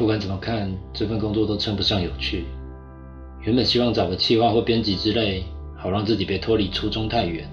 不管怎么看，这份工作都称不上有趣。原本希望找个企划或编辑之类，好让自己别脱离初衷太远，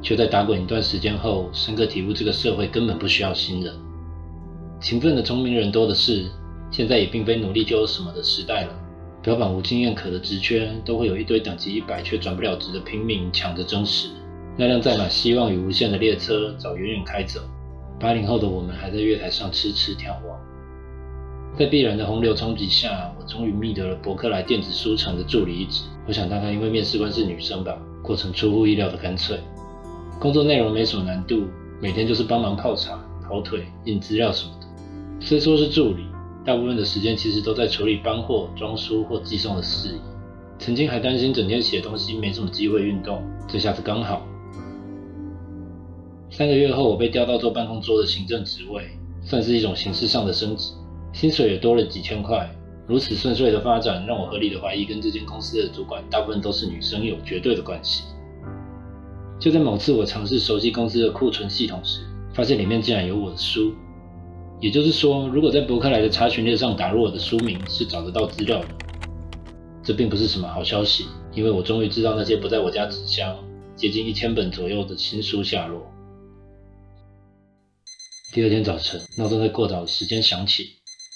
却在打滚一段时间后，深刻体悟这个社会根本不需要新人。勤奋的聪明人多的是，现在也并非努力就有什么的时代了。标榜无经验可的职缺，都会有一堆等级一百却转不了职的拼命抢着争食。那辆载满希望与无限的列车早远远开走，八零后的我们还在月台上痴痴眺望。在必然的洪流冲击下，我终于觅得了伯克莱电子书城的助理一职。我想大概因为面试官是女生吧，过程出乎意料的干脆。工作内容没什么难度，每天就是帮忙泡茶、跑腿、印资料什么的。虽说是助理，大部分的时间其实都在处理搬货、装书或寄送的事宜。曾经还担心整天写东西没什么机会运动，这下子刚好。三个月后，我被调到做办公桌的行政职位，算是一种形式上的升职，薪水也多了几千块。如此顺遂的发展，让我合理的怀疑，跟这间公司的主管大部分都是女生有绝对的关系。就在某次我尝试熟悉公司的库存系统时，发现里面竟然有我的书。也就是说，如果在伯克莱的查询列上打入我的书名，是找得到资料的。这并不是什么好消息，因为我终于知道那些不在我家纸箱、接近一千本左右的新书下落。第二天早晨，闹钟在过早的时间响起，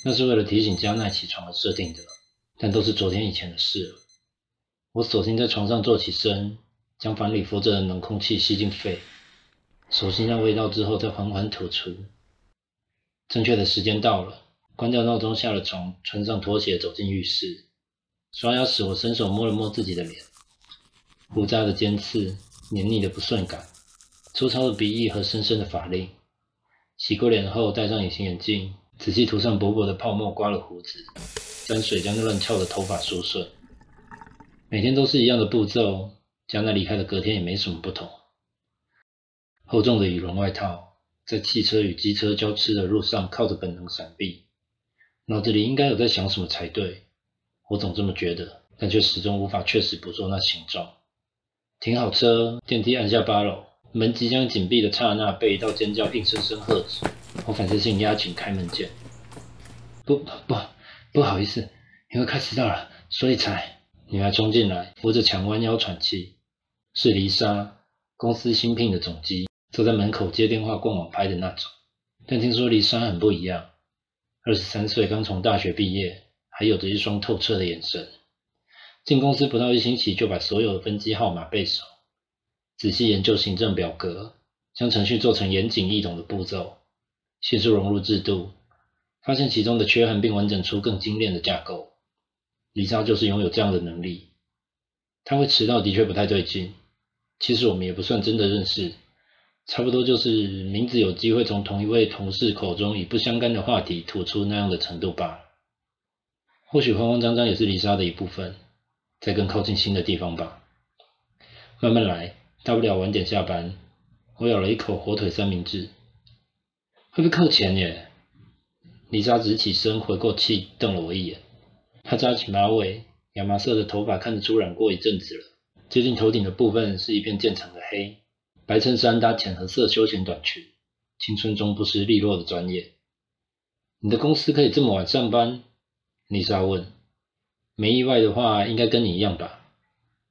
那是为了提醒加奈起床而设定的，但都是昨天以前的事了。我索性在床上坐起身，将房里浮着的冷空气吸进肺，熟悉那味道之后，再缓缓吐出。正确的时间到了，关掉闹钟，下了床，穿上拖鞋走进浴室。刷牙时，我伸手摸了摸自己的脸，胡渣的尖刺，黏腻的不顺感，粗糙的鼻翼和深深的法令。洗过脸后，戴上隐形眼镜，仔细涂上薄薄的泡沫，刮了胡子，沾水将乱翘的头发梳顺。每天都是一样的步骤，加奈离开的隔天也没什么不同。厚重的羽绒外套。在汽车与机车交织的路上，靠着本能闪避，脑子里应该有在想什么才对。我总这么觉得，但却始终无法确实捕捉那形状。停好车，电梯按下八楼，门即将紧闭的刹那，被一道尖叫硬生生喝止。我反射性压紧开门键。不不不好意思，因为快迟到了，所以才。女孩冲进来，扶着墙弯腰喘气。是丽莎，公司新聘的总机。坐在门口接电话、逛网拍的那种，但听说黎莎很不一样。二十三岁，刚从大学毕业，还有着一双透彻的眼神。进公司不到一星期，就把所有的分机号码背熟，仔细研究行政表格，将程序做成严谨易懂的步骤，迅速融入制度，发现其中的缺憾，并完整出更精炼的架构。李莎就是拥有这样的能力。他会迟到的确不太对劲，其实我们也不算真的认识。差不多就是名字有机会从同一位同事口中以不相干的话题吐出那样的程度罢了。或许慌慌张张也是丽莎的一部分，在更靠近新的地方吧。慢慢来，大不了晚点下班。我咬了一口火腿三明治，会不会扣钱耶？丽莎直起身，回过气，瞪了我一眼。她扎起马尾，亚麻色的头发看得出染过一阵子了，接近头顶的部分是一片渐层的黑。白衬衫搭浅褐色休闲短裙，青春中不失利落的专业。你的公司可以这么晚上班？丽莎问。没意外的话，应该跟你一样吧。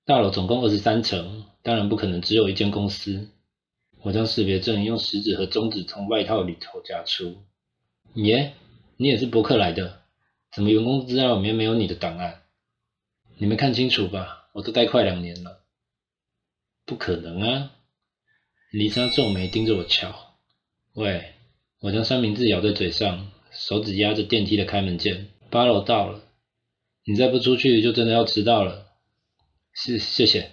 大楼总共二十三层，当然不可能只有一间公司。我将识别证用食指和中指从外套里头夹出。耶，你也是伯克来的？怎么员工资料里面没有你的档案？你没看清楚吧？我都待快两年了。不可能啊！丽莎皱眉盯着我瞧。喂，我将三明治咬在嘴上，手指压着电梯的开门键。八楼到了，你再不出去就真的要迟到了。是，谢谢。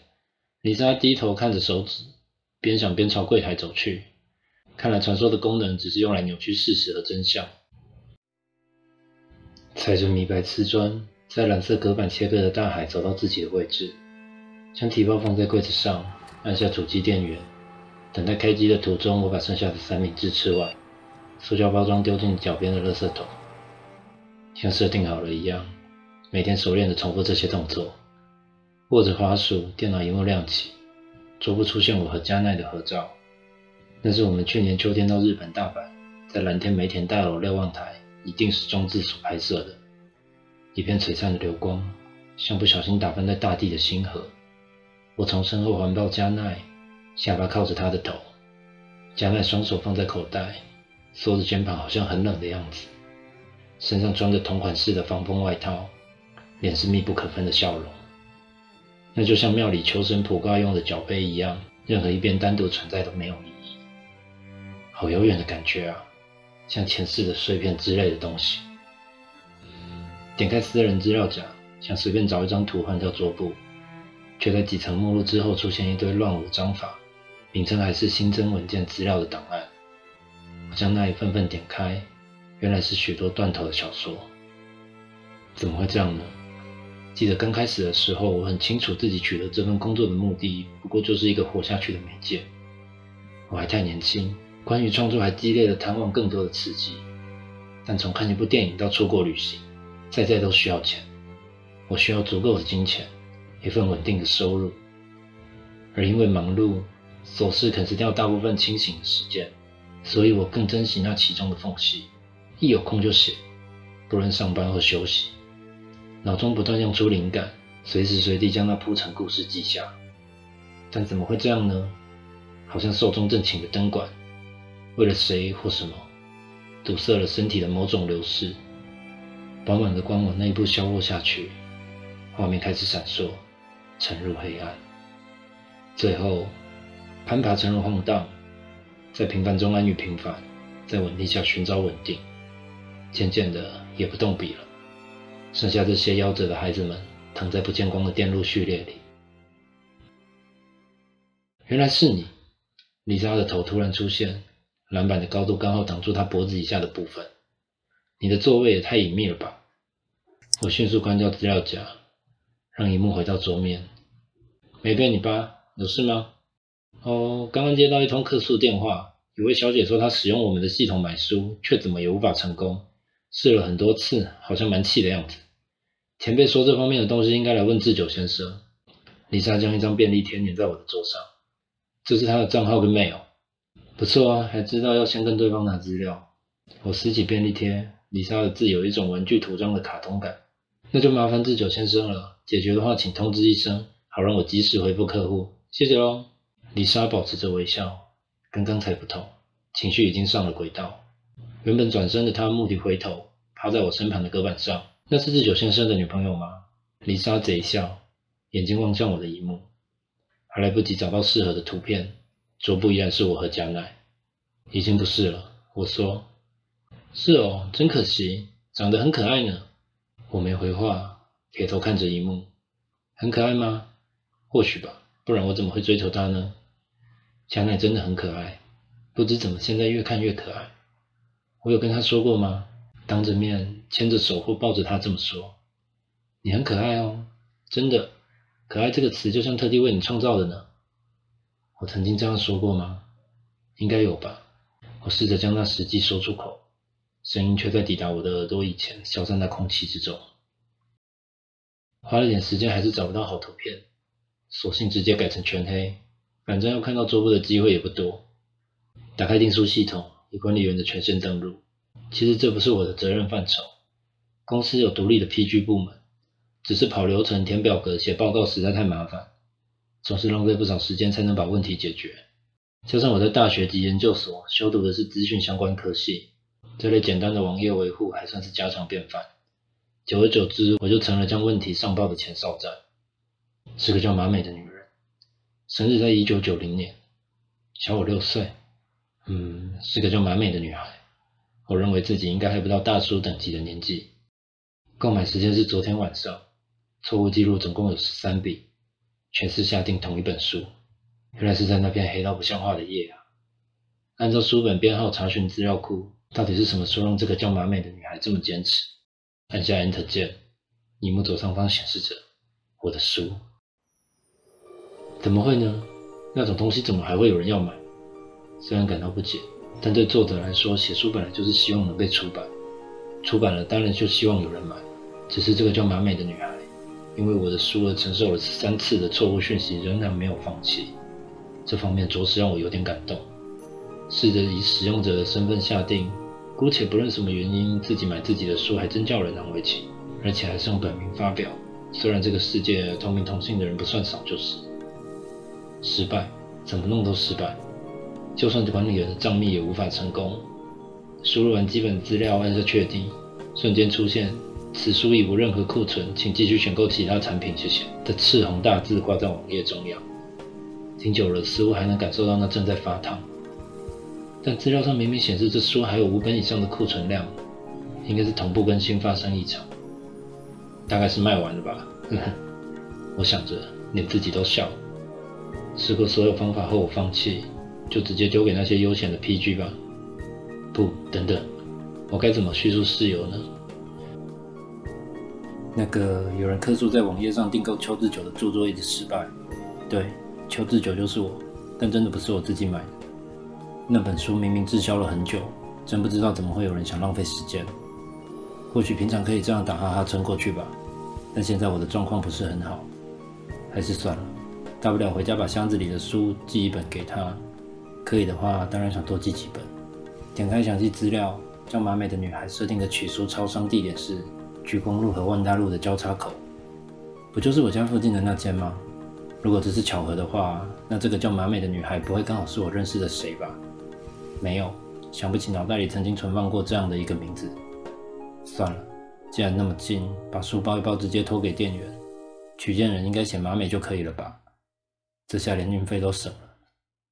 丽莎低头看着手指，边想边朝柜台走去。看来传说的功能只是用来扭曲事实和真相。踩着米白瓷砖，在蓝色隔板切割的大海走到自己的位置，将提包放在柜子上，按下主机电源。等待开机的途中，我把剩下的三明治吃完，塑胶包装丢进脚边的垃圾桶，像设定好了一样，每天熟练的重复这些动作。握着滑鼠，电脑荧幕亮起，说不出现我和加奈的合照。那是我们去年秋天到日本大阪，在蓝天梅田大楼瞭望台一定是装置所拍摄的。一片璀璨的流光，像不小心打翻在大地的星河。我从身后环抱加奈，下巴靠着他的头。加奈双手放在口袋，缩着肩膀，好像很冷的样子。身上穿着同款式的防风外套，脸是密不可分的笑容。那就像庙里求神普卦用的脚杯一样，任何一边单独存在都没有意义。好遥远的感觉啊，像前世的碎片之类的东西。点开私人资料夹，想随便找一张图换掉桌布，却在几层目录之后出现一堆乱无章法，名称还是新增文件资料的档案。我将那一份份点开，原来是许多断头的小说。怎么会这样呢？记得刚开始的时候，我很清楚自己取得这份工作的目的，不过就是一个活下去的媒介。我还太年轻，关于创作还激烈的贪望更多的刺激。但从看一部电影到出国旅行，在在都需要钱。我需要足够的金钱，一份稳定的收入。而因为忙碌，琐事啃食掉大部分清醒的时间，所以我更珍惜那其中的缝隙。一有空就写，不论上班或休息。脑中不断涌出灵感，随时随地将那铺陈故事记下。但怎么会这样呢？好像寿终正寝的灯管，为了谁或什么，堵塞了身体的某种流逝。饱满的光往内部消落下去，画面开始闪烁，沉入黑暗。最后，攀爬成了晃荡，在平凡中安于平凡，在稳定下寻找稳定。渐渐的，也不动笔了。剩下这些夭折的孩子们，躺在不见光的电路序列里。原来是你，丽莎的头突然出现，篮板的高度刚好挡住她脖子以下的部分。你的座位也太隐秘了吧！我迅速关掉资料夹，让荧幕回到桌面。没被你吧？有事吗？哦，刚刚接到一通客诉电话，有位小姐说她使用我们的系统买书，却怎么也无法成功，试了很多次，好像蛮气的样子。前辈说这方面的东西应该来问智久先生。丽莎将一张便利贴粘在我的桌上，这是他的账号跟 mail。不错啊，还知道要先跟对方拿资料。我撕起便利贴，丽莎的字有一种文具涂装的卡通感。那就麻烦智久先生了，解决的话请通知一声，好让我及时回复客户。谢谢喽。丽莎保持着微笑，跟刚才不同，情绪已经上了轨道。原本转身的她蓦地回头，趴在我身旁的隔板上。那是日久先生的女朋友吗？丽莎贼笑，眼睛望向我的荧幕，还来不及找到适合的图片，桌布依然是我和加奈。已经不是了，我说。是哦，真可惜，长得很可爱呢。我没回话，撇头看着荧幕。很可爱吗？或许吧，不然我怎么会追求她呢？加奈真的很可爱，不知怎么现在越看越可爱。我有跟她说过吗？当着面牵着手或抱着他这么说：“你很可爱哦，真的，可爱这个词就像特地为你创造的呢。”我曾经这样说过吗？应该有吧。我试着将那实际说出口，声音却在抵达我的耳朵以前消散在空气之中。花了点时间还是找不到好图片，索性直接改成全黑，反正要看到桌布的机会也不多。打开订书系统，以管理员的权限登录。其实这不是我的责任范畴，公司有独立的 PG 部门，只是跑流程、填表格、写报告实在太麻烦，总是浪费不少时间才能把问题解决。加上我在大学及研究所修读的是资讯相关科系，这类简单的网页维护还算是家常便饭。久而久之，我就成了将问题上报的前哨站。是个叫马美的女人，生日在一九九零年，小我六岁。嗯，是个叫马美的女孩。我认为自己应该还不到大叔等级的年纪。购买时间是昨天晚上，错误记录总共有十三笔，全是下定同一本书。原来是在那片黑到不像话的夜啊！按照书本编号查询资料库，到底是什么书让这个叫马美的女孩这么坚持？按下 Enter 键，荧幕左上方显示着我的书。怎么会呢？那种东西怎么还会有人要买？虽然感到不解。但对作者来说，写书本来就是希望能被出版，出版了当然就希望有人买。只是这个叫马美的女孩，因为我的书而承受了三次的错误讯息，仍然没有放弃。这方面着实让我有点感动。试着以使用者的身份下定，姑且不论什么原因，自己买自己的书还真叫人难为情，而且还是用本名发表。虽然这个世界同名同姓的人不算少，就是失败，怎么弄都失败。就算管理员的账密也无法成功。输入完基本资料，按下确定，瞬间出现“此书已无任何库存，请继续选购其他产品，谢谢”的赤红大字挂在网页中央。听久了，似乎还能感受到那正在发烫。但资料上明明显示这书还有五本以上的库存量，应该是同步更新发生异常，大概是卖完了吧。呵呵，我想着，连自己都笑。试过所有方法后，我放弃，就直接丢给那些悠闲的 PG 吧。不，等等，我该怎么叙述事由呢？那个有人客诉在网页上订购秋志酒的著作一直失败。对，秋志酒就是我，但真的不是我自己买的。那本书明明滞销了很久，真不知道怎么会有人想浪费时间。或许平常可以这样打哈哈撑过去吧，但现在我的状况不是很好，还是算了。大不了回家把箱子里的书寄一本给他，可以的话当然想多寄几本。点开详细资料，叫马美的女孩设定的取书超商地点是菊公路和万大路的交叉口，不就是我家附近的那间吗？如果只是巧合的话，那这个叫马美的女孩不会刚好是我认识的谁吧？没有，想不起脑袋里曾经存放过这样的一个名字。算了，既然那么近，把书包一包直接拖给店员，取件人应该写马美就可以了吧？这下连运费都省了。